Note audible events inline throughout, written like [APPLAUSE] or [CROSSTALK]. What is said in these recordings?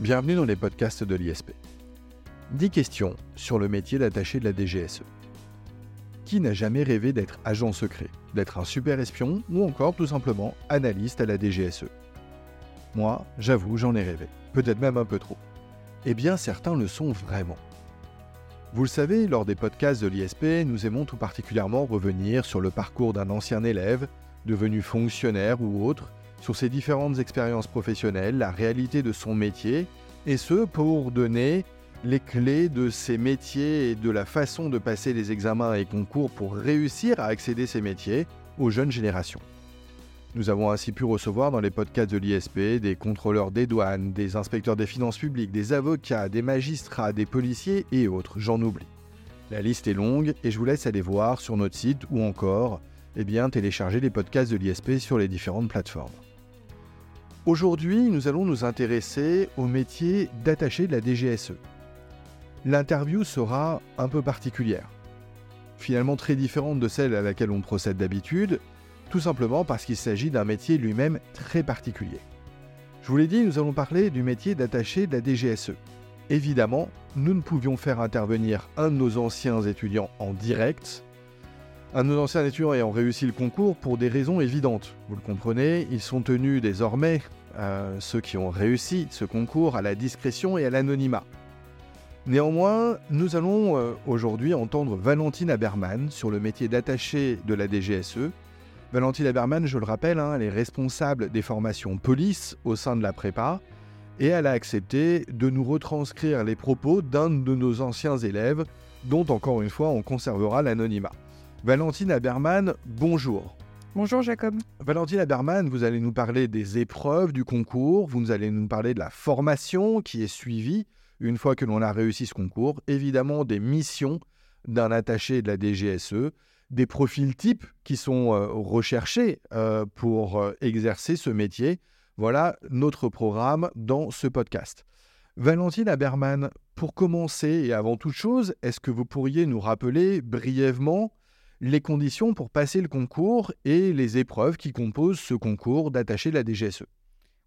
Bienvenue dans les podcasts de l'ISP. 10 questions sur le métier d'attaché de la DGSE. Qui n'a jamais rêvé d'être agent secret, d'être un super espion ou encore tout simplement analyste à la DGSE Moi, j'avoue, j'en ai rêvé, peut-être même un peu trop. Eh bien, certains le sont vraiment. Vous le savez, lors des podcasts de l'ISP, nous aimons tout particulièrement revenir sur le parcours d'un ancien élève, devenu fonctionnaire ou autre, sur ses différentes expériences professionnelles, la réalité de son métier, et ce pour donner les clés de ses métiers et de la façon de passer les examens et concours pour réussir à accéder à ces métiers aux jeunes générations. Nous avons ainsi pu recevoir dans les podcasts de l'ISP des contrôleurs des douanes, des inspecteurs des finances publiques, des avocats, des magistrats, des policiers et autres, j'en oublie. La liste est longue et je vous laisse aller voir sur notre site ou encore eh bien, télécharger les podcasts de l'ISP sur les différentes plateformes. Aujourd'hui, nous allons nous intéresser au métier d'attaché de la DGSE. L'interview sera un peu particulière, finalement très différente de celle à laquelle on procède d'habitude, tout simplement parce qu'il s'agit d'un métier lui-même très particulier. Je vous l'ai dit, nous allons parler du métier d'attaché de la DGSE. Évidemment, nous ne pouvions faire intervenir un de nos anciens étudiants en direct, un de nos anciens étudiants ayant réussi le concours pour des raisons évidentes. Vous le comprenez, ils sont tenus désormais, ceux qui ont réussi ce concours, à la discrétion et à l'anonymat. Néanmoins, nous allons euh, aujourd'hui entendre Valentine Aberman sur le métier d'attaché de la DGSE. Valentine Aberman, je le rappelle, hein, elle est responsable des formations police au sein de la prépa et elle a accepté de nous retranscrire les propos d'un de nos anciens élèves dont encore une fois on conservera l'anonymat. Valentine Aberman, bonjour. Bonjour Jacob. Valentine Aberman, vous allez nous parler des épreuves du concours, vous allez nous parler de la formation qui est suivie une fois que l'on a réussi ce concours, évidemment des missions d'un attaché de la DGSE, des profils types qui sont euh, recherchés euh, pour euh, exercer ce métier. Voilà notre programme dans ce podcast. Valentine Aberman, pour commencer et avant toute chose, est-ce que vous pourriez nous rappeler brièvement les conditions pour passer le concours et les épreuves qui composent ce concours d'attaché de la DGSE.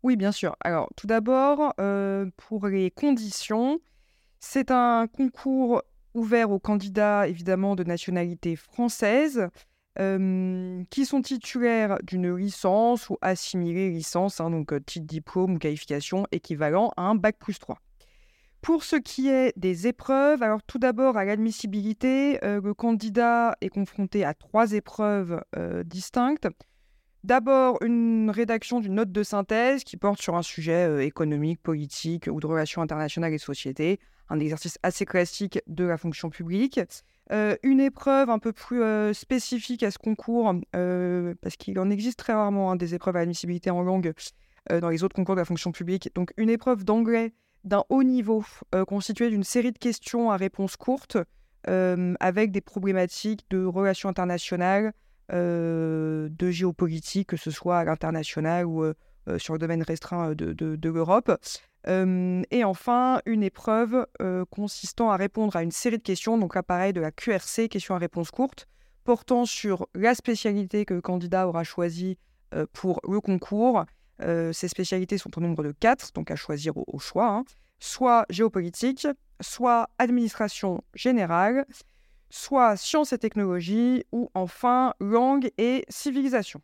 Oui, bien sûr. Alors, tout d'abord, euh, pour les conditions, c'est un concours ouvert aux candidats, évidemment, de nationalité française, euh, qui sont titulaires d'une licence ou assimilée licence, hein, donc euh, titre diplôme ou qualification équivalent à un bac plus 3. Pour ce qui est des épreuves, alors tout d'abord à l'admissibilité, euh, le candidat est confronté à trois épreuves euh, distinctes. D'abord, une rédaction d'une note de synthèse qui porte sur un sujet euh, économique, politique ou de relations internationales et société, un exercice assez classique de la fonction publique. une épreuve un peu plus spécifique à ce concours, parce qu'il en existe très rarement hein, des épreuves à admissibilité en langue dans les autres concours de la fonction publique. Donc une épreuve d'anglais d'un haut niveau, euh, constitué d'une série de questions à réponse courte, euh, avec des problématiques de relations internationales, euh, de géopolitique, que ce soit à l'international ou sur le domaine restreint de, l'Europe. et enfin, une épreuve consistant à répondre à une série de questions, donc là pareil de la QRC, questions à réponse courte, portant sur la spécialité que le candidat aura choisie pour le concours, ces spécialités sont au nombre de quatre, donc à choisir au, choix. Hein. Soit géopolitique, soit administration générale, soit sciences et technologies, ou enfin langue et civilisation.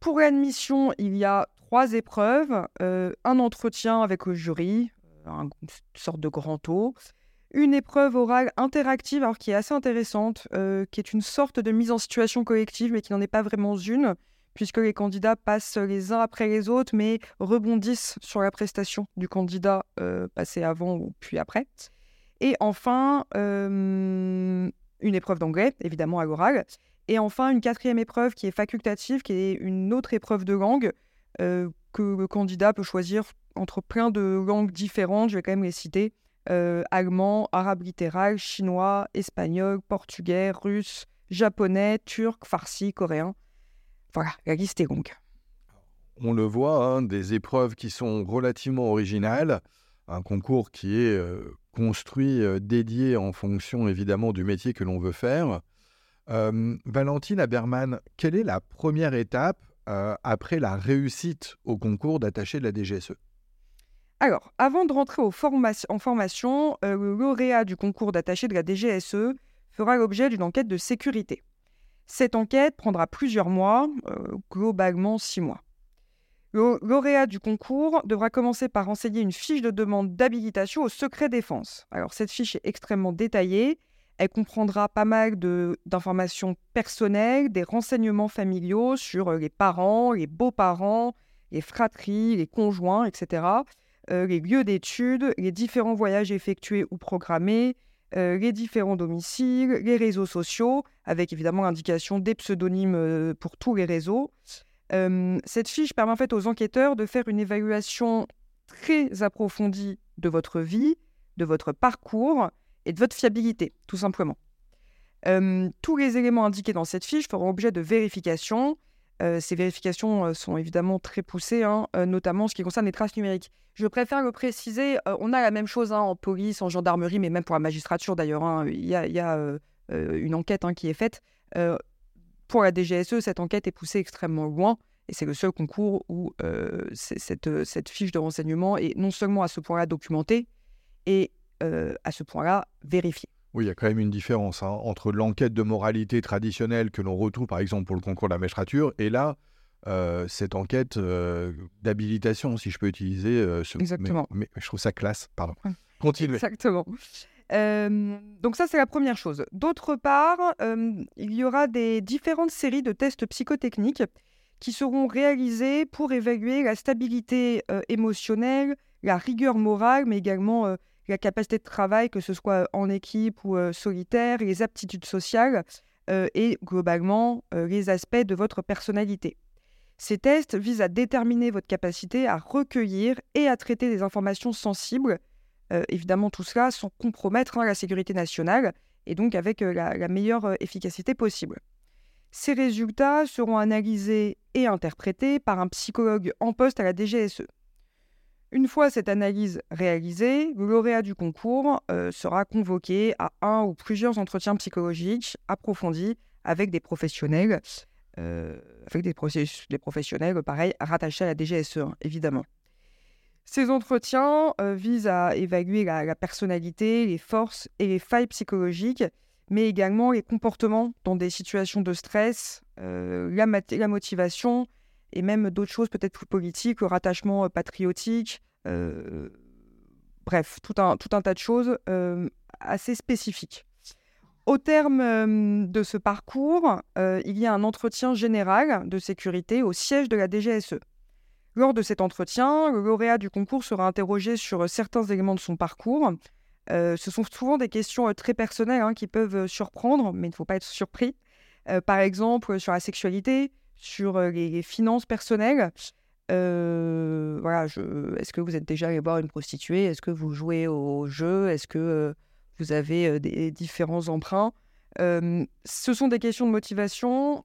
Pour l'admission, il y a trois épreuves. Euh, un entretien avec le jury, euh, une sorte de grand taux. Une épreuve orale interactive, alors qui est assez intéressante, qui est une sorte de mise en situation collective, mais qui n'en est pas vraiment une, puisque les candidats passent les uns après les autres, mais rebondissent sur la prestation du candidat euh, passé avant ou puis après. Et enfin, euh, une épreuve d'anglais, évidemment à l'oral. Et enfin, une quatrième épreuve qui est facultative, qui est une autre épreuve de langue euh, que le candidat peut choisir entre plein de langues différentes. Je vais quand même les citer. allemand, arabe littéral, chinois, espagnol, portugais, russe, japonais, turc, farsi, coréen. Voilà, la liste est longue. On le voit, hein, des épreuves qui sont relativement originales, un concours qui est euh, construit, euh, dédié en fonction évidemment du métier que l'on veut faire. Euh, Valentine Aberman, quelle est la première étape après la réussite au concours d'attaché de la DGSE Alors, avant de rentrer en formation, le lauréat du concours d'attaché de la DGSE fera l'objet d'une enquête de sécurité. Cette enquête prendra plusieurs mois, globalement six mois. Le lauréat du concours devra commencer par renseigner une fiche de demande d'habilitation au secret défense. Alors cette fiche est extrêmement détaillée. Elle comprendra pas mal d'informations personnelles, des renseignements familiaux sur euh, les parents, les beaux-parents, les fratries, les conjoints, etc. Euh, les lieux d'études, les différents voyages effectués ou programmés, euh, les différents domiciles, les réseaux sociaux, avec évidemment l'indication des pseudonymes pour tous les réseaux cette fiche permet en fait aux enquêteurs de faire une évaluation très approfondie de votre vie, de votre parcours et de votre fiabilité, tout simplement. tous les éléments indiqués dans cette fiche feront objet de vérification. Euh, ces vérifications euh, sont évidemment très poussées, hein, euh, notamment en ce qui concerne les traces numériques. Je préfère le préciser, on a la même chose hein, en police, en gendarmerie, mais même pour la magistrature d'ailleurs. Hein. il y a, une enquête qui est faite pour la DGSE, cette enquête est poussée extrêmement loin. Et c'est le seul concours où cette, cette, fiche de renseignement est non seulement à ce point-là documentée, et à ce point-là vérifiée. Oui, il y a quand même une différence hein, entre l'enquête de moralité traditionnelle que l'on retrouve par exemple pour le concours de la magistrature et là, cette enquête d'habilitation, si je peux utiliser ce Exactement. Mais, je trouve ça classe, pardon. Continuez. Exactement donc ça, c'est la première chose. D'autre part, il y aura des différentes séries de tests psychotechniques qui seront réalisés pour évaluer la stabilité émotionnelle, la rigueur morale, mais également la capacité de travail, que ce soit en équipe ou solitaire, les aptitudes sociales et globalement les aspects de votre personnalité. Ces tests visent à déterminer votre capacité à recueillir et à traiter des informations sensibles euh, évidemment tout cela sans compromettre hein, la sécurité nationale et donc avec euh, la, meilleure euh, efficacité possible. Ces résultats seront analysés et interprétés par un psychologue en poste à la DGSE. Une fois cette analyse réalisée, le lauréat du concours sera convoqué à un ou plusieurs entretiens psychologiques approfondis avec des professionnels, avec des, professionnels, pareil, rattachés à la DGSE, hein, évidemment. Ces entretiens euh, visent à évaluer la, personnalité, les forces et les failles psychologiques, mais également les comportements dans des situations de stress, euh, la, motivation et même d'autres choses peut-être plus politiques, le rattachement euh, patriotique, bref, tout un, tout un tas de choses assez spécifiques. Au terme de ce parcours, il y a un entretien général de sécurité au siège de la DGSE. Lors de cet entretien, le lauréat du concours sera interrogé sur euh, certains éléments de son parcours. Euh, ce sont souvent des questions euh, très personnelles hein, qui peuvent surprendre, mais il ne faut pas être surpris. par exemple, sur la sexualité, sur les, finances personnelles. voilà, est-ce que vous êtes déjà allé voir une prostituée? Est-ce que vous jouez au jeu? Est-ce que vous avez des différents emprunts? Ce sont des questions de motivation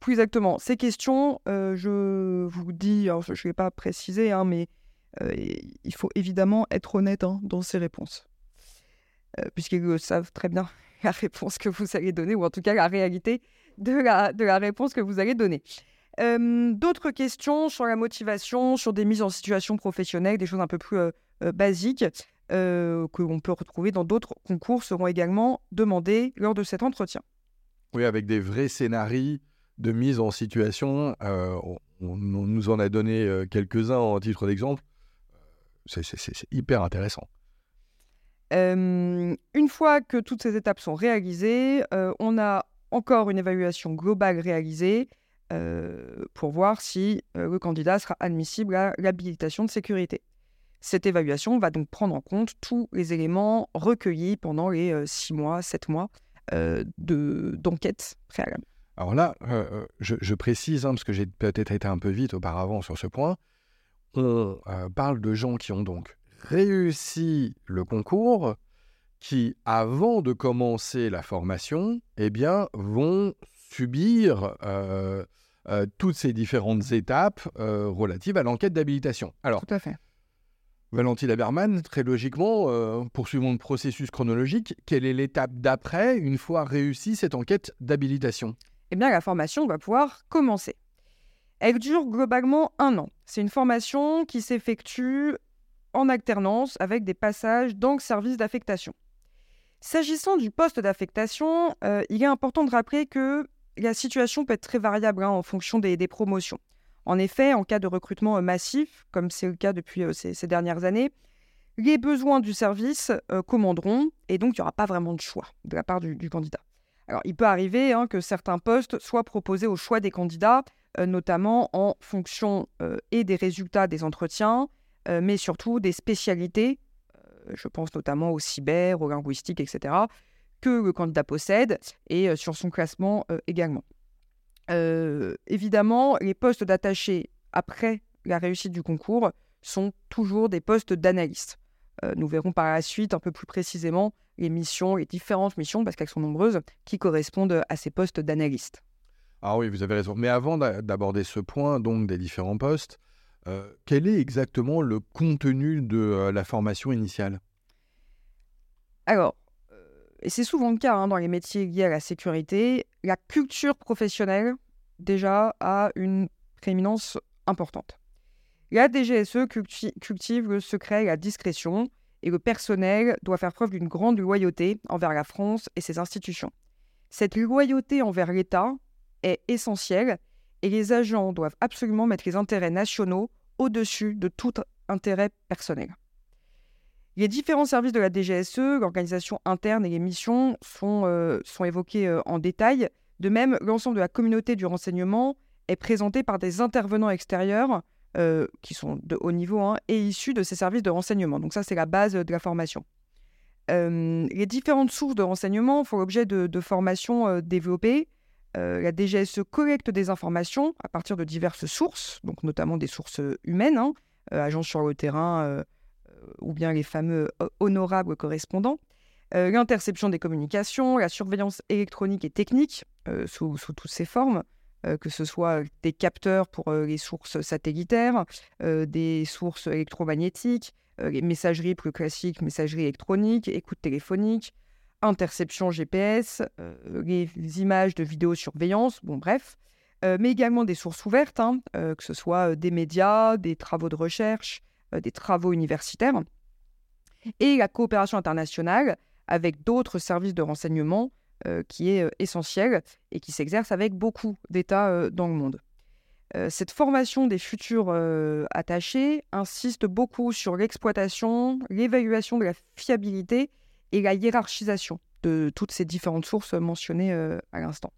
plus exactement, ces questions, je vous dis, je ne vais pas préciser, hein, mais il faut évidemment être honnête hein, dans ces réponses. Puisqu'ils savent très bien [LAUGHS] la réponse que vous allez donner, ou en tout cas la réalité de la, de la réponse que vous allez donner. D'autres questions sur la motivation, sur des mises en situation professionnelle, des choses un peu plus basiques que l'on peut retrouver dans d'autres concours seront également demandées lors de cet entretien. Oui, avec des vrais scénarios de mise en situation. Euh, on, nous en a donné euh, quelques-uns en titre d'exemple. C'est hyper intéressant. une fois que toutes ces étapes sont réalisées, euh, on a encore une évaluation globale réalisée pour voir si le candidat sera admissible à l'habilitation de sécurité. Cette évaluation va donc prendre en compte tous les éléments recueillis pendant les six mois, sept mois d'enquête préalable. Alors là, euh, euh, je, précise, hein, parce que j'ai peut-être été un peu vite auparavant sur ce point, on euh, parle de gens qui ont donc réussi le concours, qui, avant de commencer la formation, eh bien, vont subir toutes ces différentes étapes relatives à l'enquête d'habilitation. Alors, Tout à fait. Valentine Haberman, très logiquement, poursuivons le processus chronologique. Quelle est l'étape d'après, une fois réussi cette enquête d'habilitation? Eh bien, la formation va pouvoir commencer. Elle dure globalement un an. C'est une formation qui s'effectue en alternance avec des passages dans le service d'affectation. S'agissant du poste d'affectation, euh, il est important de rappeler que la situation peut être très variable hein, en fonction des, promotions. En effet, en cas de recrutement euh, massif, comme c'est le cas depuis euh, ces, dernières années, les besoins du service commanderont et donc il n'y aura pas vraiment de choix de la part du, candidat. Alors, il peut arriver hein, que certains postes soient proposés au choix des candidats, notamment en fonction et des résultats des entretiens, mais surtout des spécialités je pense notamment au cyber, au linguistique, etc., que le candidat possède et euh, sur son classement euh, également. Euh, évidemment, les postes d'attaché après la réussite du concours sont toujours des postes d'analyste. nous verrons par la suite un peu plus précisément les missions, les différentes missions, parce qu'elles sont nombreuses, qui correspondent à ces postes d'analyste. Ah oui, vous avez raison. Mais avant d'aborder ce point, donc des différents postes, euh, quel est exactement le contenu de euh, la formation initiale? Alors, euh, et c'est souvent le cas hein, dans les métiers liés à la sécurité, la culture professionnelle, déjà, a une prééminence importante. La DGSE cultive le secret et la discrétion, et le personnel doit faire preuve d'une grande loyauté envers la France et ses institutions. Cette loyauté envers l'État est essentielle et les agents doivent absolument mettre les intérêts nationaux au-dessus de tout intérêt personnel. Les différents services de la DGSE, l'organisation interne et les missions sont, euh, évoqués euh, en détail. De même, l'ensemble de la communauté du renseignement est présenté par des intervenants extérieurs euh, qui sont de haut niveau hein, et issus de ces services de renseignement. Donc ça, c'est la base de la formation. les différentes sources de renseignement font l'objet de formations développées euh, la DGSE collecte des informations à partir de diverses sources, donc notamment des sources humaines, hein, euh, agences sur le terrain euh, ou bien les fameux honorables correspondants. L'interception des communications, la surveillance électronique et technique sous, sous, toutes ses formes, que ce soit des capteurs pour les sources satellitaires, des sources électromagnétiques, les messageries plus classiques, messagerie électronique, écoute téléphonique, interception GPS, euh, les images de vidéosurveillance, bon bref, euh, mais également des sources ouvertes, hein, euh, que ce soit des médias, des travaux de recherche, des travaux universitaires, et la coopération internationale avec d'autres services de renseignement qui est essentielle et qui s'exerce avec beaucoup d'États dans le monde. cette formation des futurs attachés insiste beaucoup sur l'exploitation, l'évaluation de la fiabilité et la hiérarchisation de toutes ces différentes sources mentionnées euh, à l'instant.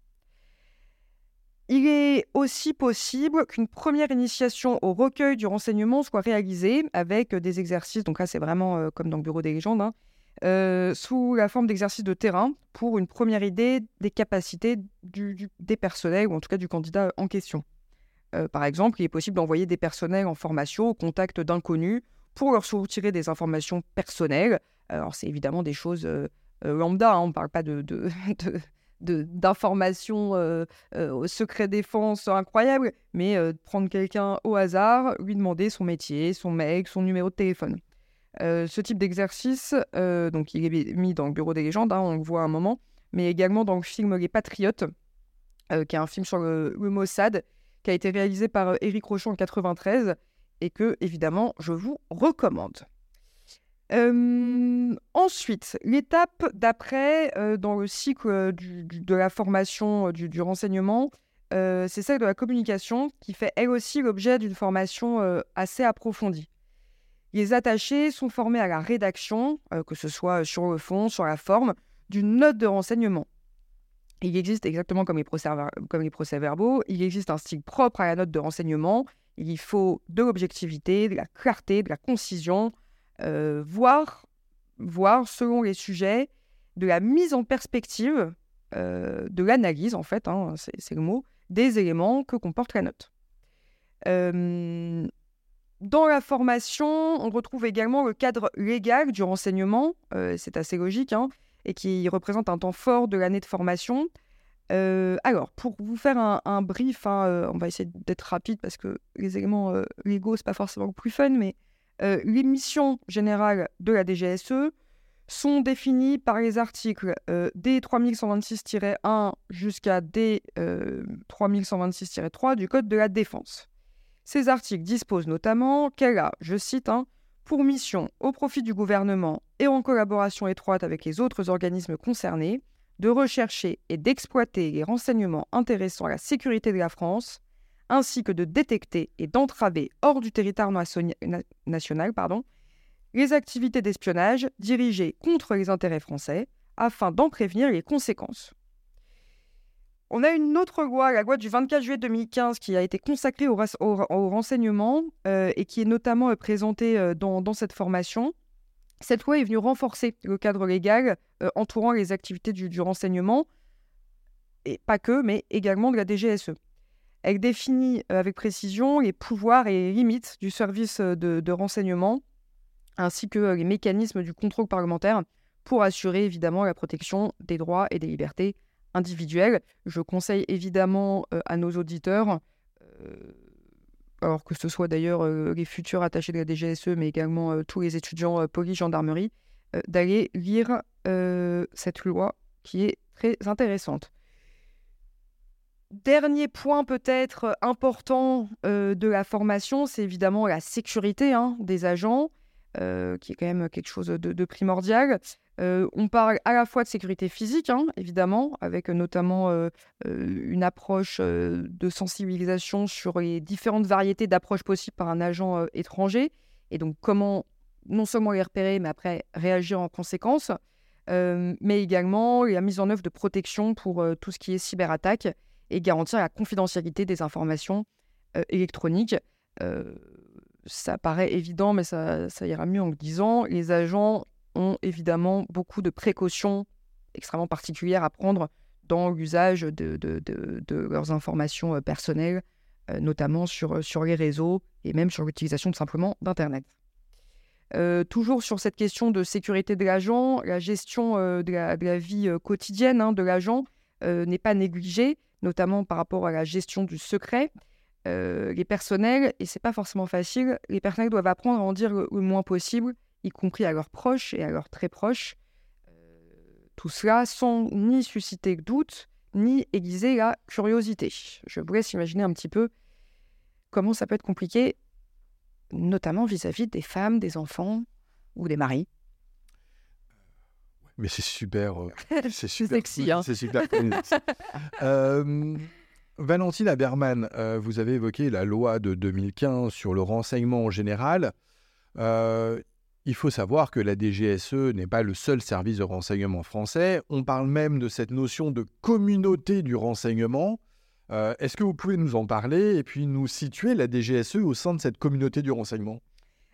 Il est aussi possible qu'une première initiation au recueil du renseignement soit réalisée avec des exercices, donc là c'est vraiment euh, comme dans le bureau des légendes, hein, euh, sous la forme d'exercices de terrain pour une première idée des capacités des personnels ou en tout cas du candidat en question. par exemple, il est possible d'envoyer des personnels en formation au contact d'inconnus pour leur soutirer des informations personnelles alors, c'est évidemment des choses euh, euh, lambda, hein, on ne parle pas de, [LAUGHS] d'informations euh, secret défense incroyable, mais prendre quelqu'un au hasard, lui demander son métier, son mail, son numéro de téléphone. ce type d'exercice, donc il est mis dans le bureau des légendes, hein, on le voit un moment, mais également dans le film Les Patriotes, qui est un film sur le, le, Mossad, qui a été réalisé par Éric Rochon en 93 et que, évidemment, je vous recommande ensuite, l'étape d'après dans le cycle de la formation du, renseignement, c'est celle de la communication qui fait elle aussi l'objet d'une formation assez approfondie. Les attachés sont formés à la rédaction, que ce soit sur le fond, sur la forme, d'une note de renseignement. Il existe, exactement comme les, comme les procès-verbaux, il existe un style propre à la note de renseignement. Il faut de l'objectivité, de la clarté, de la concision, euh, voir, voir, selon les sujets, de la mise en perspective, euh, de l'analyse, en fait, hein, c'est le mot, des éléments que comporte la note. Euh, dans la formation, on retrouve également le cadre légal du renseignement, c'est assez logique, hein, et qui représente un temps fort de l'année de formation. alors, pour vous faire un, brief, hein, on va essayer d'être rapide parce que les éléments légaux, c'est pas forcément le plus fun, mais euh, les missions générales de la DGSE sont définis par les articles D3126-1 jusqu'à D3126-3 du Code de la défense. Ces articles disposent notamment qu'elle a, je cite, hein, pour mission, au profit du gouvernement et en collaboration étroite avec les autres organismes concernés, de rechercher et d'exploiter les renseignements intéressant à la sécurité de la France, ainsi que de détecter et d'entraver hors du territoire national les activités d'espionnage dirigées contre les intérêts français afin d'en prévenir les conséquences. On a une autre loi, la loi du 24 juillet 2015, qui a été consacrée au, renseignement euh, et qui est notamment euh, présentée euh, dans, cette formation. Cette loi est venue renforcer le cadre légal entourant les activités du, renseignement, et pas que, mais également de la DGSE. Elle définit avec précision les pouvoirs et les limites du service de renseignement ainsi que euh, les mécanismes du contrôle parlementaire pour assurer évidemment la protection des droits et des libertés individuelles. Je conseille évidemment euh, à nos auditeurs, euh, alors que ce soit d'ailleurs les futurs attachés de la DGSE, mais également tous les étudiants police gendarmerie, d'aller lire cette loi qui est très intéressante. Dernier point peut-être important de la formation, c'est évidemment la sécurité hein, des agents. Euh, qui est quand même quelque chose de, primordial. Euh, on parle à la fois de sécurité physique, hein, évidemment, avec notamment euh, une approche de sensibilisation sur les différentes variétés d'approches possibles par un agent étranger, et donc comment non seulement les repérer, mais après réagir en conséquence, mais également la mise en œuvre de protection pour tout ce qui est cyberattaque et garantir la confidentialité des informations électroniques ça paraît évident, mais ça, ira mieux en le disant. Les agents ont évidemment beaucoup de précautions extrêmement particulières à prendre dans l'usage de, leurs informations euh, personnelles, euh, notamment sur, euh, les réseaux et même sur l'utilisation simplement d'Internet. toujours sur cette question de sécurité de l'agent, la gestion de, la, vie quotidienne hein, de l'agent n'est pas négligée, notamment par rapport à la gestion du secret. Euh, les personnels, et c'est pas forcément facile, les personnels doivent apprendre à en dire le, moins possible, y compris à leurs proches et à leurs très proches. Euh, tout cela sans ni susciter doute, ni aiguiser la curiosité. Je vous laisse imaginer un petit peu comment ça peut être compliqué, notamment vis-à-vis des femmes, des enfants ou des maris. Mais c'est super. Euh, [LAUGHS] c'est super. sexy. Hein. C'est super. [LAUGHS] Valentine Aberman, euh, vous avez évoqué la loi de 2015 sur le renseignement en général. Euh, il faut savoir que la DGSE n'est pas le seul service de renseignement français. On parle même de cette notion de communauté du renseignement. Euh, est-ce que vous pouvez nous en parler et puis nous situer la DGSE au sein de cette communauté du renseignement?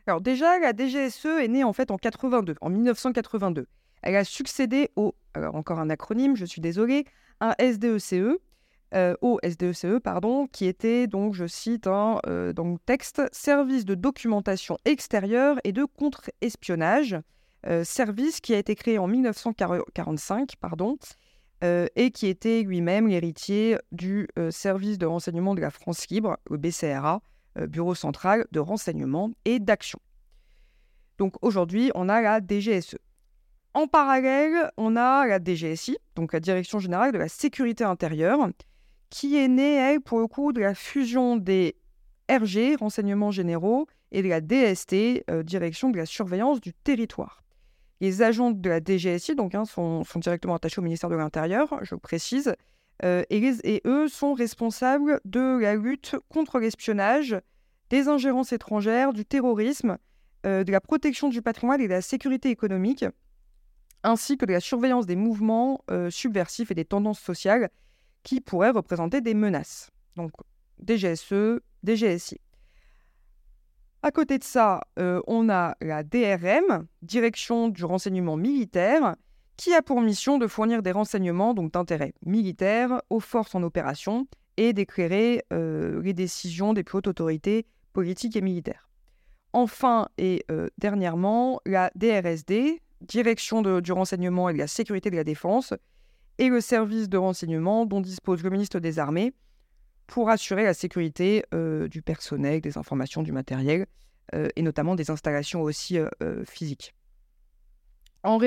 Alors déjà, la DGSE est née en fait en 82, en 1982. Elle a succédé au, alors encore un acronyme, je suis désolé, un SDECE, euh, au SDECE, e, pardon, qui était donc, je cite hein, euh, dans le texte, service de documentation extérieure et de contre-espionnage, euh, service qui a été créé en 1945, pardon, et qui était lui-même l'héritier du service de renseignement de la France libre, le BCRA, Bureau central de renseignement et d'action. Donc aujourd'hui, on a la DGSE. En parallèle, on a la DGSI, donc la Direction générale de la sécurité intérieure, qui est née, elle, pour le coup, de la fusion des RG, renseignements généraux, et de la DST, euh, direction de la surveillance du territoire. Les agents de la DGSI donc, hein, sont, directement attachés au ministère de l'Intérieur, je précise, euh, et, eux sont responsables de la lutte contre l'espionnage, des ingérences étrangères, du terrorisme, euh, de la protection du patrimoine et de la sécurité économique, ainsi que de la surveillance des mouvements subversifs et des tendances sociales qui pourraient représenter des menaces. Donc DGSE, DGSI. À côté de ça, euh, on a la DRM, Direction du renseignement militaire, qui a pour mission de fournir des renseignements donc d'intérêt militaire aux forces en opération et d'éclairer euh, les décisions des plus hautes autorités politiques et militaires. Enfin et euh, dernièrement, la DRSD, Direction du renseignement et de la sécurité de la défense, et le service de renseignement dont dispose le ministre des Armées pour assurer la sécurité euh, du personnel, des informations, du matériel euh, et notamment des installations aussi euh, physiques. En,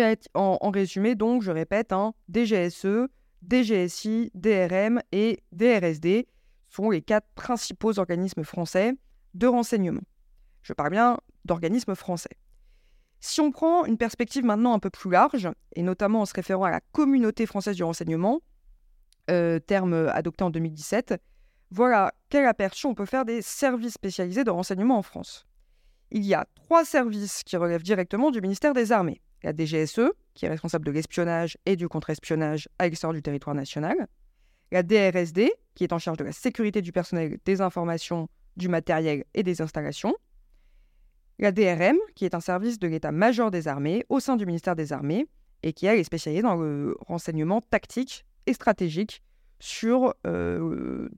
résumé, donc, je répète, hein, DGSE, DGSI, DRM et DRSD sont les quatre principaux organismes français de renseignement. Je parle bien d'organismes français. Si on prend une perspective maintenant un peu plus large, et notamment en se référant à la communauté française du renseignement, euh, terme adopté en 2017, voilà quel aperçu on peut faire des services spécialisés de renseignement en France. Il y a trois services qui relèvent directement du ministère des Armées. La DGSE, qui est responsable de l'espionnage et du contre-espionnage à l'extérieur du territoire national. La DRSD, qui est en charge de la sécurité du personnel, des informations, du matériel et des installations. La DRM, qui est un service de l'état-major des armées au sein du ministère des Armées et qui est spécialisée dans le renseignement tactique et stratégique sur euh,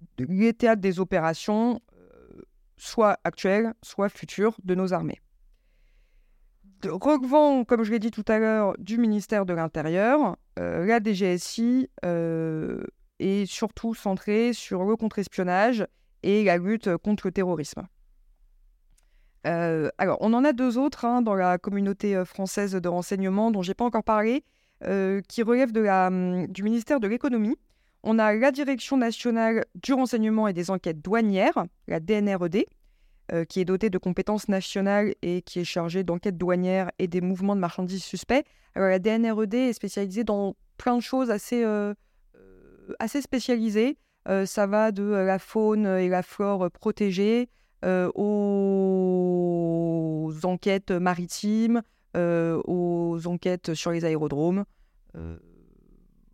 théâtres des opérations, euh, soit actuelles, soit futures, de nos armées. Relevant, comme je l'ai dit tout à l'heure, du ministère de l'Intérieur, euh, la DGSI est surtout centrée sur le contre-espionnage et la lutte contre le terrorisme. Euh, alors, on en a deux autres hein, dans la communauté euh, française de renseignement dont j'ai pas encore parlé, euh, qui relèvent hum, du ministère de l'économie. On a la Direction nationale du renseignement et des enquêtes douanières, la DNRED, qui est dotée de compétences nationales et qui est chargée d'enquêtes douanières et des mouvements de marchandises suspects. Alors, la DNRED est spécialisée dans plein de choses assez, assez spécialisées. ça va de la faune et la flore protégée euh, aux enquêtes maritimes, euh, aux enquêtes sur les aérodromes. Euh,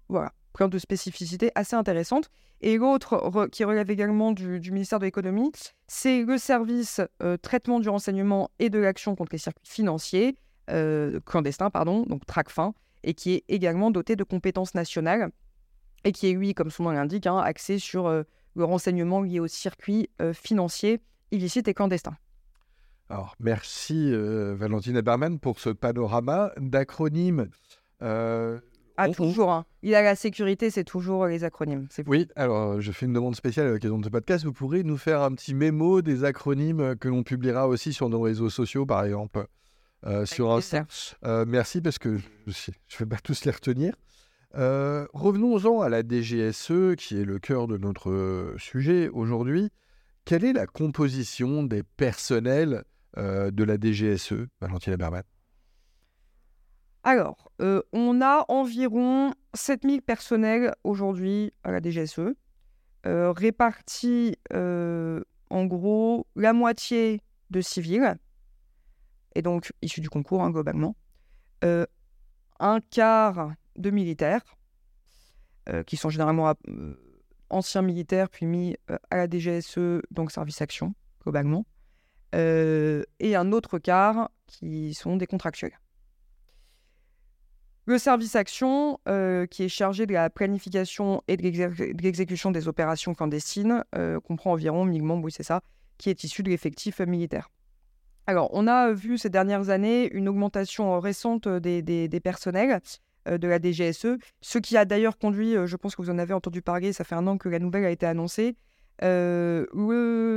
voilà, plein de spécificités assez intéressantes. Et l'autre, qui relève également du, ministère de l'économie, c'est le service traitement du renseignement et de l'action contre les circuits financiers, clandestins, pardon, donc TRACFIN, et qui est également doté de compétences nationales, et qui est, lui, comme son nom l'indique, hein, axé sur le renseignement lié aux circuits financiers illicite et clandestin. Alors, merci euh, Valentine Eberman pour ce panorama d'acronymes. Euh, ah, toujours. Hein. Il a la sécurité, c'est toujours les acronymes. Oui, alors je fais une demande spéciale à l'occasion de ce podcast. Vous pourrez nous faire un petit mémo des acronymes que l'on publiera aussi sur nos réseaux sociaux, par exemple. Euh, sur. Euh, merci parce que je ne vais pas tous les retenir. Revenons-en à la DGSE, qui est le cœur de notre sujet aujourd'hui. Quelle est la composition des personnels euh, de la DGSE, Valentine Berman Alors, euh, on a environ 7000 personnels aujourd'hui à la DGSE, euh, répartis en gros la moitié de civils, et donc issus du concours hein, globalement, un quart de militaires, qui sont généralement ancien militaire, puis mis euh, à la DGSE, donc service action, globalement, euh, et un autre quart qui sont des contractuels. Le service action, euh, qui est chargé de la planification et de l'exécution des opérations clandestines, comprend environ 1000 membres, oui c'est ça, qui est issu de l'effectif militaire. Alors, on a vu ces dernières années une augmentation récente des, personnels, de la DGSE, ce qui a d'ailleurs conduit, euh, je pense que vous en avez entendu parler, ça fait un an que la nouvelle a été annoncée, euh,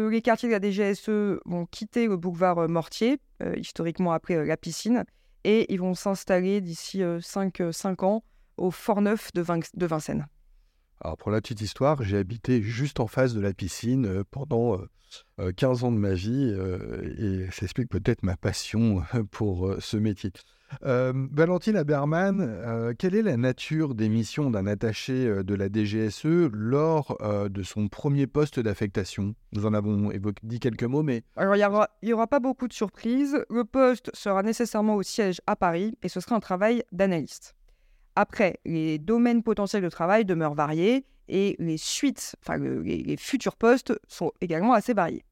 les quartiers de la DGSE vont quitter le boulevard Mortier, historiquement après la piscine, et ils vont s'installer d'ici 5, 5, ans au Fort Neuf de, de, Vincennes. Alors pour la petite histoire, j'ai habité juste en face de la piscine pendant 15 ans de ma vie, et ça explique peut-être ma passion pour ce métier. Euh, Valentine Aberman, euh, quelle est la nature des missions d'un attaché euh, de la DGSE lors de son premier poste d'affectation? Nous en avons évoqué, dit quelques mots, mais... Alors, il n'y aura, pas beaucoup de surprises. Le poste sera nécessairement au siège à Paris et ce sera un travail d'analyste. Après, les domaines potentiels de travail demeurent variés et les suites, enfin les, futurs postes sont également assez variés.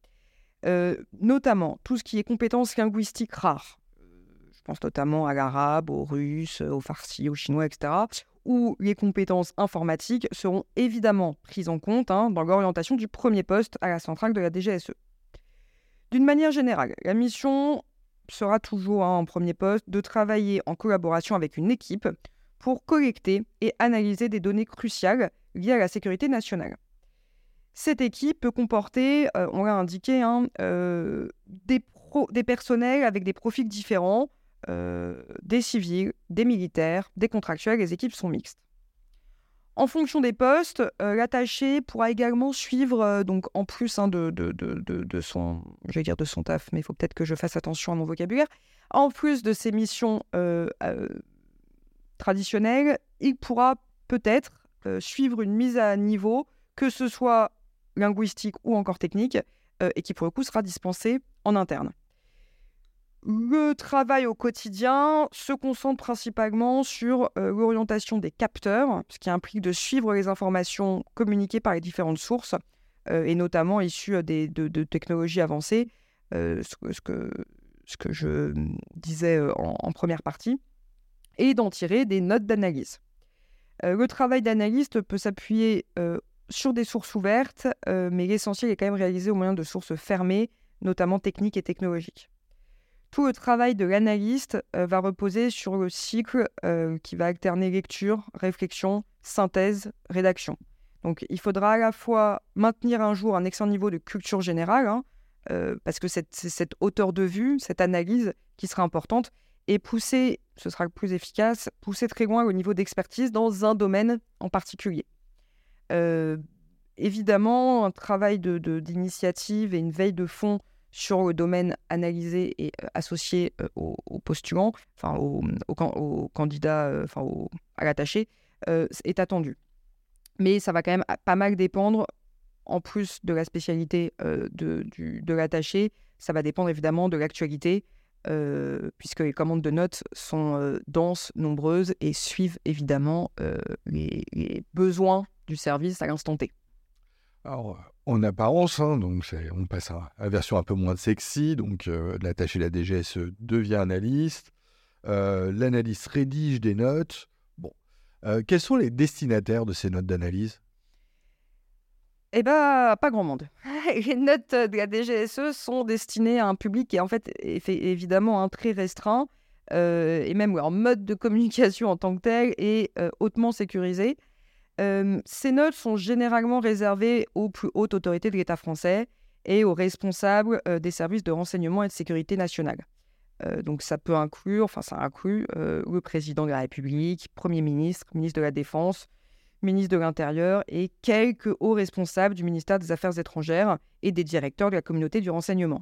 notamment tout ce qui est compétences linguistiques rares, pense notamment à l'arabe, au russe, au farsi, au chinois, etc., où les compétences informatiques seront évidemment prises en compte hein, dans l'orientation du premier poste à la centrale de la DGSE. D'une manière générale, la mission sera toujours hein, en premier poste de travailler en collaboration avec une équipe pour collecter et analyser des données cruciales liées à la sécurité nationale. Cette équipe peut comporter, euh, on l'a indiqué, hein, euh, des personnels avec des profils différents, des civils, des militaires, des contractuels. Les équipes sont mixtes. En fonction des postes, l'attaché pourra également suivre, donc en plus hein, de, de, de, de, son, dire de son taf, mais il faut peut-être que je fasse attention à mon vocabulaire. En plus de ses missions traditionnelles, il pourra peut-être suivre une mise à niveau, que ce soit linguistique ou encore technique, et qui pour le coup sera dispensée en interne. Le travail au quotidien se concentre principalement sur euh, l'orientation des capteurs, ce qui implique de suivre les informations communiquées par les différentes sources, euh, et notamment issues euh, de, technologies avancées, ce, que, je disais en, première partie, et d'en tirer des notes d'analyse. le travail d'analyste peut s'appuyer sur des sources ouvertes, mais l'essentiel est quand même réalisé au moyen de sources fermées, notamment techniques et technologiques. Tout le travail de l'analyste euh, va reposer sur le cycle euh, qui va alterner lecture, réflexion, synthèse, rédaction. Donc il faudra à la fois maintenir un jour un excellent niveau de culture générale, hein, euh, parce que c'est cette hauteur de vue, cette analyse qui sera importante, et pousser, ce sera le plus efficace, pousser très loin au niveau d'expertise dans un domaine en particulier. évidemment, un travail d'initiative et une veille de fond sur le domaine analysé et euh, associé euh, aux, postulants, enfin aux, candidats, euh, enfin à l'attaché, est attendu. Mais ça va quand même pas mal dépendre, en plus de la spécialité de, de l'attaché, ça va dépendre évidemment de l'actualité, puisque les commandes de notes sont denses, nombreuses et suivent évidemment les, les, besoins du service à l'instant T. Alors, en apparence, hein, donc on passe à la version un peu moins sexy, donc euh, l'attaché la DGSE devient analyste, euh, l'analyste rédige des notes. Bon, euh, quels sont les destinataires de ces notes d'analyse? Eh bien, pas grand monde. [LAUGHS] Les notes de la DGSE sont destinées à un public qui est en fait évidemment un très restreint, et même leur mode de communication en tant que tel est hautement sécurisé ces notes sont généralement réservées aux plus hautes autorités de l'État français et aux responsables des services de renseignement et de sécurité nationale. donc ça peut inclure, enfin ça inclut le président de la République, Premier ministre, ministre de la Défense, ministre de l'Intérieur et quelques hauts responsables du ministère des Affaires étrangères et des directeurs de la communauté du renseignement.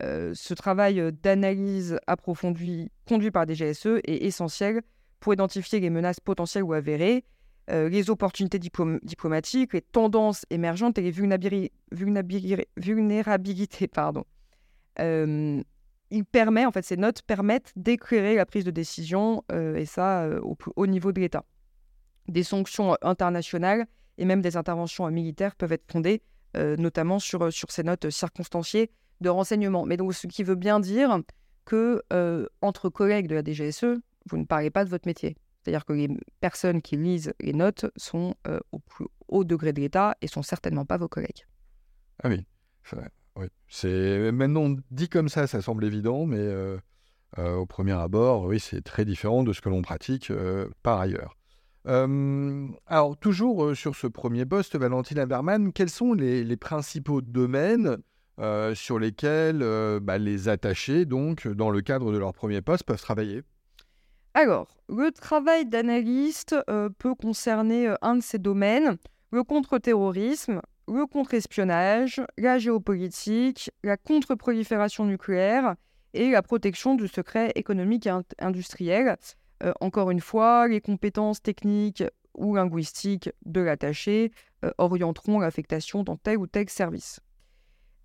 ce travail d'analyse approfondie conduit par des GSE est essentiel pour identifier les menaces potentielles ou avérées euh, les opportunités diplomatiques, les tendances émergentes et les vulnérabilités. Euh, il permet, en fait, ces notes permettent d'éclairer la prise de décision, euh, et ça au plus haut niveau de l'État. Des sanctions internationales et même des interventions militaires peuvent être fondées, notamment sur, sur ces notes circonstanciées de renseignement. Mais donc, ce qui veut bien dire que entre collègues de la DGSE, vous ne parlez pas de votre métier. C'est-à-dire que les personnes qui lisent les notes sont euh, au plus haut degré de l'État et sont certainement pas vos collègues. Ah oui, oui. C'est maintenant dit comme ça, ça semble évident, mais euh, euh, au premier abord, oui, c'est très différent de ce que l'on pratique par ailleurs. alors toujours sur ce premier poste, Valentine Aberman, quels sont les, principaux domaines sur lesquels bah, les attachés, donc dans le cadre de leur premier poste, peuvent travailler? Alors, le travail d'analyste euh, peut concerner euh, un de ces domaines, le contre-terrorisme, le contre-espionnage, la géopolitique, la contre-prolifération nucléaire et la protection du secret économique et industriel. Euh, encore une fois, les compétences techniques ou linguistiques de l'attaché orienteront l'affectation dans tel ou tel service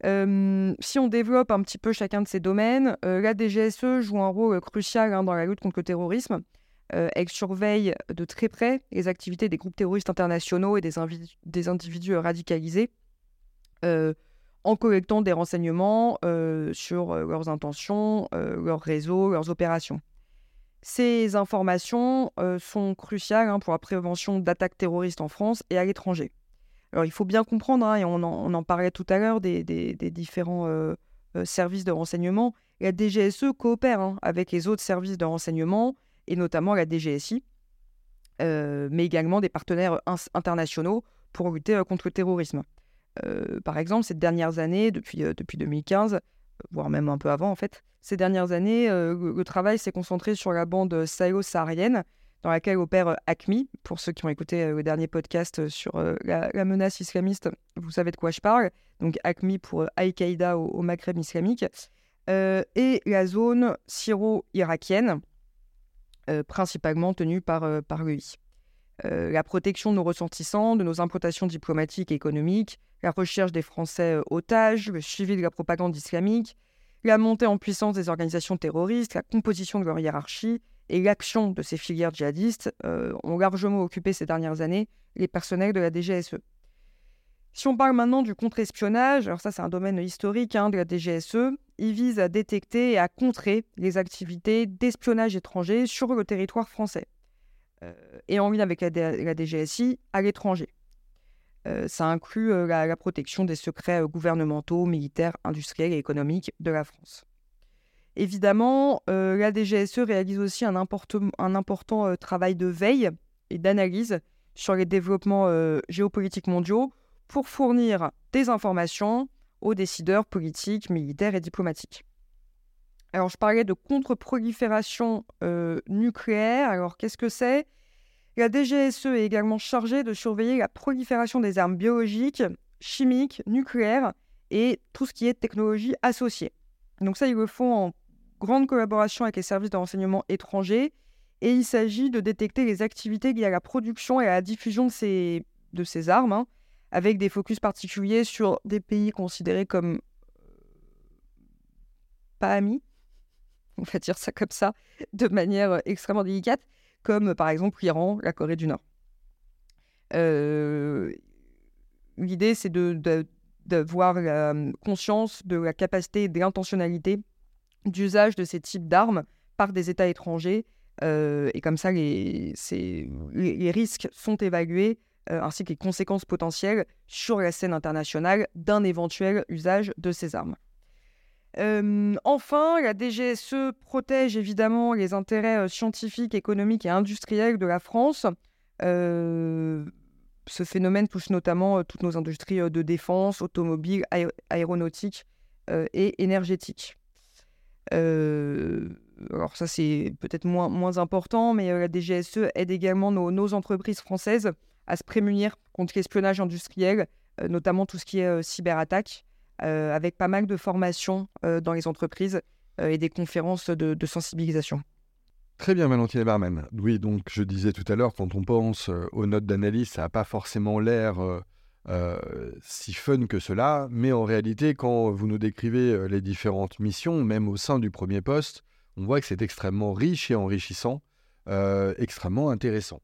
si on développe un petit peu chacun de ces domaines, la DGSE joue un rôle crucial hein, dans la lutte contre le terrorisme. elle surveille de très près les activités des groupes terroristes internationaux et des, individus radicalisés en collectant des renseignements sur leurs intentions, leurs réseaux, leurs opérations. Ces informations sont cruciales hein, pour la prévention d'attaques terroristes en France et à l'étranger. Il faut bien comprendre, hein, et on en, parlait tout à l'heure, des, différents euh, euh, services de renseignement. La DGSE coopère hein, avec les autres services de renseignement, et notamment la DGSI, euh, mais également des partenaires internationaux pour lutter contre le terrorisme. par exemple, ces dernières années, depuis, depuis 2015, voire même un peu avant en fait. Ces dernières années, le travail s'est concentré sur la bande sahélo-saharienne, dans laquelle opère ACMI. Pour ceux qui ont écouté le dernier podcast sur la, menace islamiste, vous savez de quoi je parle. Donc ACMI pour Al-Qaïda au, Maghreb islamique. et la zone syro-irakienne, principalement tenue par, par l'UI. Euh, la protection de nos ressortissants, de nos implantations diplomatiques et économiques, la recherche des Français euh, otages, le suivi de la propagande islamique, la montée en puissance des organisations terroristes, la composition de leur hiérarchie et l'action de ces filières djihadistes euh, ont largement occupé ces dernières années les personnels de la DGSE. Si on parle maintenant du contre-espionnage, alors ça c'est un domaine historique hein, de la DGSE, il vise à détecter et à contrer les activités d'espionnage étranger sur le territoire français. Euh, et en lien avec la, DGSI à l'étranger. Euh, ça inclut la, protection des secrets gouvernementaux, militaires, industriels et économiques de la France. Évidemment, la DGSE réalise aussi un, important travail de veille et d'analyse sur les développements géopolitiques mondiaux pour fournir des informations aux décideurs politiques, militaires et diplomatiques. Alors, je parlais de contre-prolifération euh, nucléaire. Alors, qu'est-ce que c'est? La DGSE est également chargée de surveiller la prolifération des armes biologiques, chimiques, nucléaires et tout ce qui est technologie associée. Donc ça, ils le font en grande collaboration avec les services de renseignement étrangers. Et il s'agit de détecter les activités liées à la production et à la diffusion de ces, de armes, hein, avec des focus particuliers sur des pays considérés comme euh, pas amis, on va dire ça comme ça, de manière euh, extrêmement délicate, comme euh, par exemple l'Iran, la Corée du Nord. L'idée, c'est d'avoir de, la conscience de la capacité et de l'intentionnalité d'usage de ces types d'armes par des États étrangers. et comme ça, les, risques sont évalués, ainsi que les conséquences potentielles sur la scène internationale d'un éventuel usage de ces armes enfin, la DGSE protège évidemment les intérêts scientifiques, économiques et industriels de la France. ce phénomène touche notamment toutes nos industries de défense, automobile, aéronautique et énergétique. Alors ça c'est peut-être moins, moins important, mais la DGSE aide également nos, entreprises françaises à se prémunir contre l'espionnage industriel, notamment tout ce qui est cyberattaque. Euh, avec pas mal de formations euh, dans les entreprises euh, et des conférences de, sensibilisation. Très bien, Valentine Barman. Oui, donc je disais tout à l'heure, quand on pense aux notes d'analyse, ça n'a pas forcément l'air si fun que cela, mais en réalité, quand vous nous décrivez les différentes missions, même au sein du premier poste, on voit que c'est extrêmement riche et enrichissant, extrêmement intéressant.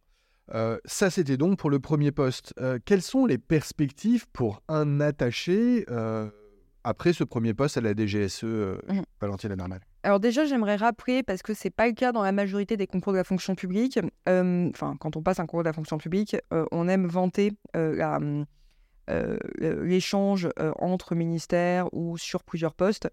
Euh, ça, c'était donc pour le premier poste. quelles sont les perspectives pour un attaché après ce premier poste à la DGSE, euh, mmh. Valentine Normal Alors déjà, j'aimerais rappeler, parce que ce n'est pas le cas dans la majorité des concours de la fonction publique, enfin, quand on passe un concours de la fonction publique, euh, on aime vanter euh, l'échange entre ministères ou sur plusieurs postes.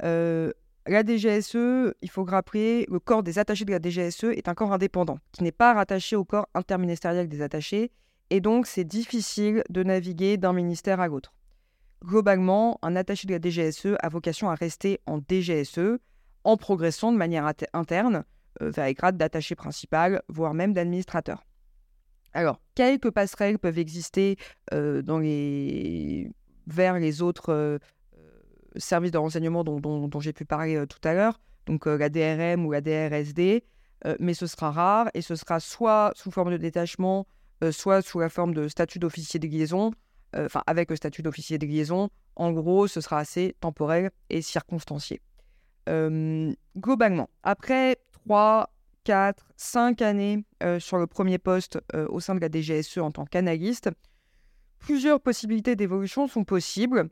la DGSE, il faut rappeler, le corps des attachés de la DGSE est un corps indépendant, qui n'est pas rattaché au corps interministériel des attachés, et donc c'est difficile de naviguer d'un ministère à l'autre. Globalement, un attaché de la DGSE a vocation à rester en DGSE en progressant de manière interne euh, vers les grades d'attaché principal, voire même d'administrateur. Alors, quelques passerelles peuvent exister dans les... vers les autres services de renseignement dont, j'ai pu parler tout à l'heure, donc la DRM ou la DRSD, mais ce sera rare et ce sera soit sous forme de détachement, soit sous la forme de statut d'officier de liaison, enfin avec le statut d'officier de liaison, en gros, ce sera assez temporel et circonstancié. globalement, après 3, 4, 5 années euh, sur le premier poste euh, au sein de la DGSE en tant qu'analyste, plusieurs possibilités d'évolution sont possibles.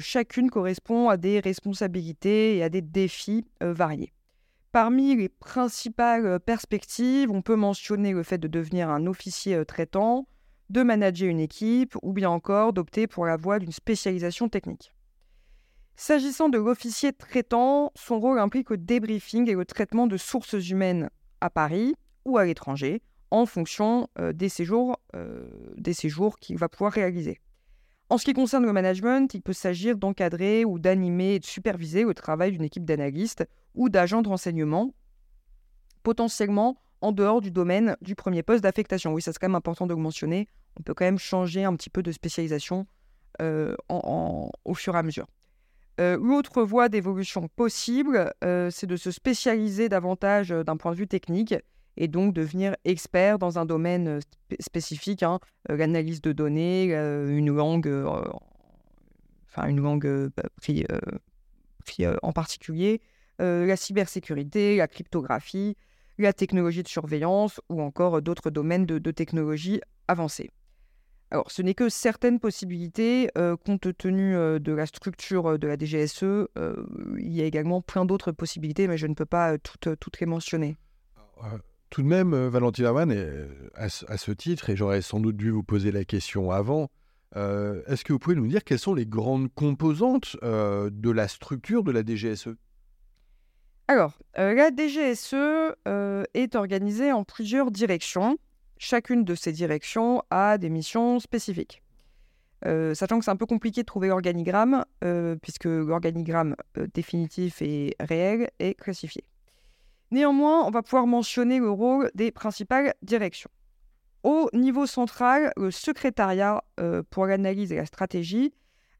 chacune correspond à des responsabilités et à des défis variés. Parmi les principales perspectives, on peut mentionner le fait de devenir un officier traitant, de manager une équipe ou bien encore d'opter pour la voie d'une spécialisation technique. S'agissant de l'officier traitant, son rôle implique le débriefing et le traitement de sources humaines à Paris ou à l'étranger en fonction euh, des séjours, euh, séjours qu'il va pouvoir réaliser. En ce qui concerne le management, il peut s'agir d'encadrer ou d'animer et de superviser le travail d'une équipe d'analystes ou d'agents de renseignement, potentiellement en dehors du domaine du premier poste d'affectation. Oui, ça c'est quand même important de le mentionner. On peut quand même changer un petit peu de spécialisation euh, au fur et à mesure. Euh, l'autre voie d'évolution possible, euh, c'est de se spécialiser davantage d'un point de vue technique et donc devenir expert dans un domaine spécifique, hein, l'analyse de données, une langue, enfin une langue pris, en particulier, la cybersécurité, la cryptographie, la technologie de surveillance ou encore d'autres domaines de, de technologie avancée. Alors, ce n'est que certaines possibilités, euh, compte tenu euh, de la structure euh, de la DGSE. il y a également plein d'autres possibilités, mais je ne peux pas toutes, toutes les mentionner. tout de même, Valentin Arman, à, ce titre, et j'aurais sans doute dû vous poser la question avant, est-ce que vous pouvez nous dire quelles sont les grandes composantes de la structure de la DGSE Alors, la DGSE est organisée en plusieurs directions. Chacune de ces directions a des missions spécifiques. Euh, sachant que c'est un peu compliqué de trouver l'organigramme, euh, puisque l'organigramme euh, définitif et réel est classifié. Néanmoins, on va pouvoir mentionner le rôle des principales directions. Au niveau central, le secrétariat pour l'analyse et la stratégie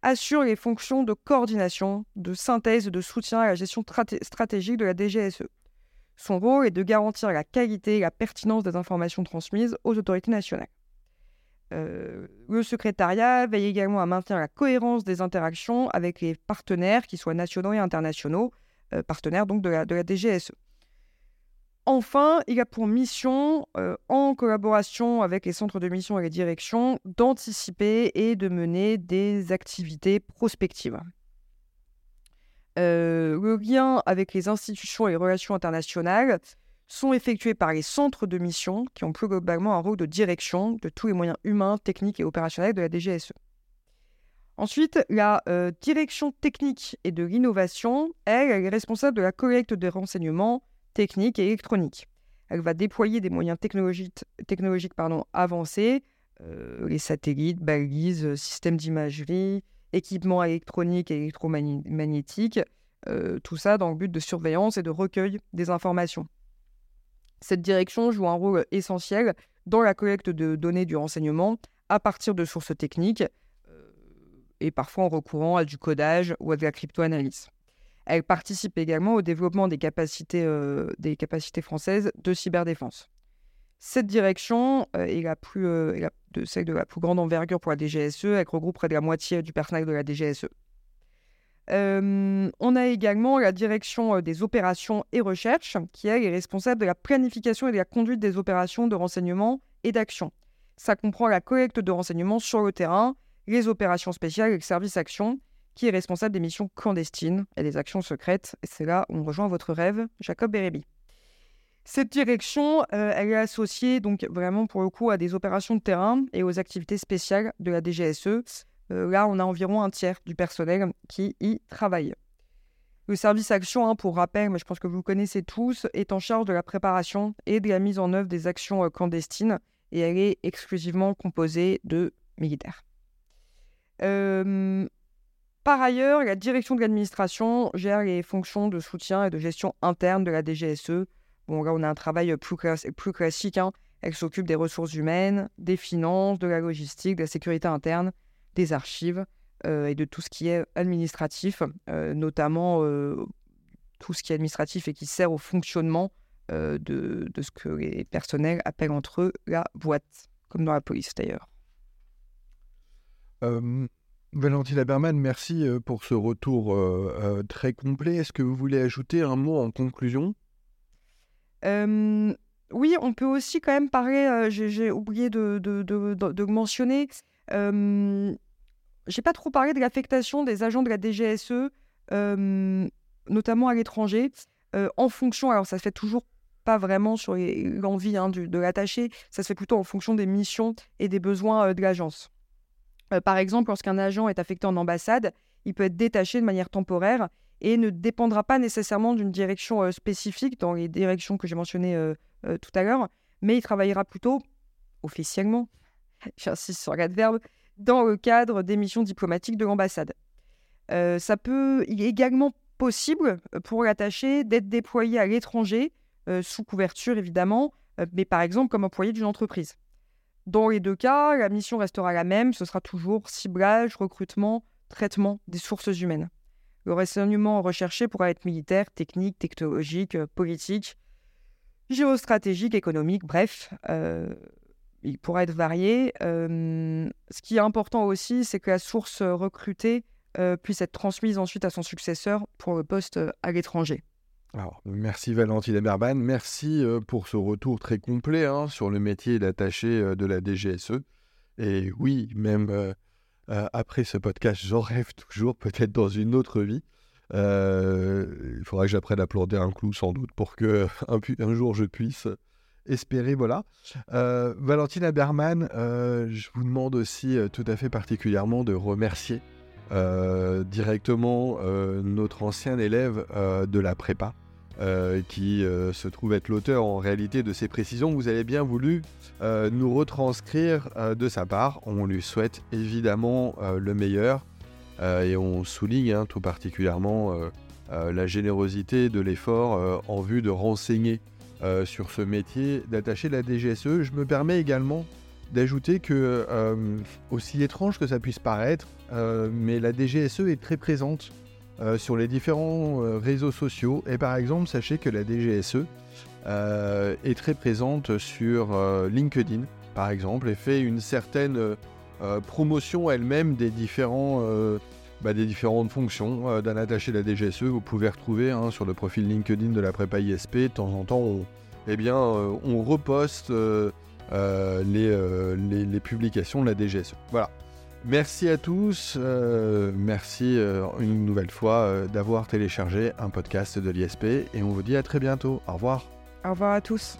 assure les fonctions de coordination, de synthèse de soutien à la gestion stratégique de la DGSE. Son rôle est de garantir la qualité et la pertinence des informations transmises aux autorités nationales. Euh, le secrétariat veille également à maintenir la cohérence des interactions avec les partenaires, qu'ils soient nationaux et internationaux, euh, partenaires donc de la, DGSE. Enfin, il a pour mission, euh, en collaboration avec les centres de mission et les directions, d'anticiper et de mener des activités prospectives. Le lien avec les institutions et les relations internationales sont effectués par les centres de mission qui ont plus globalement un rôle de direction de tous les moyens humains, techniques et opérationnels de la DGSE. Ensuite, la euh, direction technique et de l'innovation, elle, est responsable de la collecte des renseignements techniques et électroniques. Elle va déployer des moyens technologiques, avancés, euh, les satellites, balises, systèmes d'imagerie, équipements électroniques et électromagnétiques, euh, tout ça dans le but de surveillance et de recueil des informations. Cette direction joue un rôle essentiel dans la collecte de données du renseignement à partir de sources techniques euh, et parfois en recourant à du codage ou à de la cryptoanalyse. Elle participe également au développement des capacités, euh, françaises de cyberdéfense. Cette direction est, celle de la plus grande envergure pour la DGSE. Elle regroupe près de la moitié du personnel de la DGSE. On a également la direction des opérations et recherche, qui elle est responsable de la planification et de la conduite des opérations de renseignement et d'action. Ça comprend la collecte de renseignements sur le terrain, les opérations spéciales et le service action, qui est responsable des missions clandestines et des actions secrètes. Et c'est là où on rejoint votre rêve, Jacob Bérébi. Cette direction, elle est associée donc vraiment pour le coup à des opérations de terrain et aux activités spéciales de la DGSE. Euh, là, on a environ un tiers du personnel qui y travaille. Le service action, hein, pour rappel, mais je pense que vous le connaissez tous, est en charge de la préparation et de la mise en œuvre des actions euh, clandestines et elle est exclusivement composée de militaires. par ailleurs, la direction de l'administration gère les fonctions de soutien et de gestion interne de la DGSE, Bon, là, on a un travail plus, plus classique. Hein. Elle s'occupe des ressources humaines, des finances, de la logistique, de la sécurité interne, des archives euh, et de tout ce qui est administratif, euh, notamment euh, tout ce qui est administratif et qui sert au fonctionnement de, de, ce que les personnels appellent entre eux la boîte, comme dans la police d'ailleurs. Valentine Aberman, merci pour ce retour très complet. Est-ce que vous voulez ajouter un mot en conclusion? Oui, on peut aussi quand même parler, j'ai oublié de, de, de, de mentionner, j'ai pas trop parlé de l'affectation des agents de la DGSE, notamment à l'étranger, en fonction, alors ça se fait toujours pas vraiment sur l'envie hein, de l'attacher, ça se fait plutôt en fonction des missions et des besoins de l'agence. par exemple, lorsqu'un agent est affecté en ambassade, il peut être détaché de manière temporaire et ne dépendra pas nécessairement d'une direction euh, spécifique dans les directions que j'ai mentionnées euh, euh, tout à l'heure, mais il travaillera plutôt officiellement, [LAUGHS] j'insiste sur l'adverbe, dans le cadre des missions diplomatiques de l'ambassade. ça peut, il est également possible pour l'attaché d'être déployé à l'étranger, sous couverture évidemment, mais par exemple comme employé d'une entreprise. Dans les deux cas, la mission restera la même, ce sera toujours ciblage, recrutement, traitement des sources humaines. Le renseignement recherché pourra être militaire, technique, technologique, euh, politique, géostratégique, économique, bref, euh, il pourra être varié. Euh, ce qui est important aussi, c'est que la source recrutée puisse être transmise ensuite à son successeur pour le poste à l'étranger. Alors, merci Valentine Amerban, merci pour ce retour très complet hein, sur le métier d'attaché de la DGSE. Et oui, même euh, après ce podcast, j'en rêve toujours, peut-être dans une autre vie. Euh, il faudra que j'apprenne à planter un clou sans doute pour que [LAUGHS] un, jour je puisse espérer. Voilà. Euh, Valentina Berman, je vous demande aussi tout à fait particulièrement de remercier directement notre ancien élève de la prépa. Euh, qui euh, se trouve être l'auteur en réalité de ces précisions. Vous avez bien voulu euh, nous retranscrire de sa part. On lui souhaite évidemment le meilleur et on souligne hein, tout particulièrement la générosité de l'effort en vue de renseigner sur ce métier d'attaché de la DGSE. Je me permets également d'ajouter que, aussi étrange que ça puisse paraître, mais la DGSE est très présente euh, sur les différents euh, réseaux sociaux. Et par exemple, sachez que la DGSE euh, est très présente sur LinkedIn, par exemple, et fait une certaine promotion elle-même des, différents, bah, des différentes fonctions d'un attaché de la DGSE. Vous pouvez retrouver hein, sur le profil LinkedIn de la prépa ISP, de temps en temps, on, eh bien, on reposte les, les publications de la DGSE. Voilà. Merci à tous. Euh, merci euh, une nouvelle fois euh, d'avoir téléchargé un podcast de l'ISP et on vous dit à très bientôt. Au revoir. Au revoir à tous.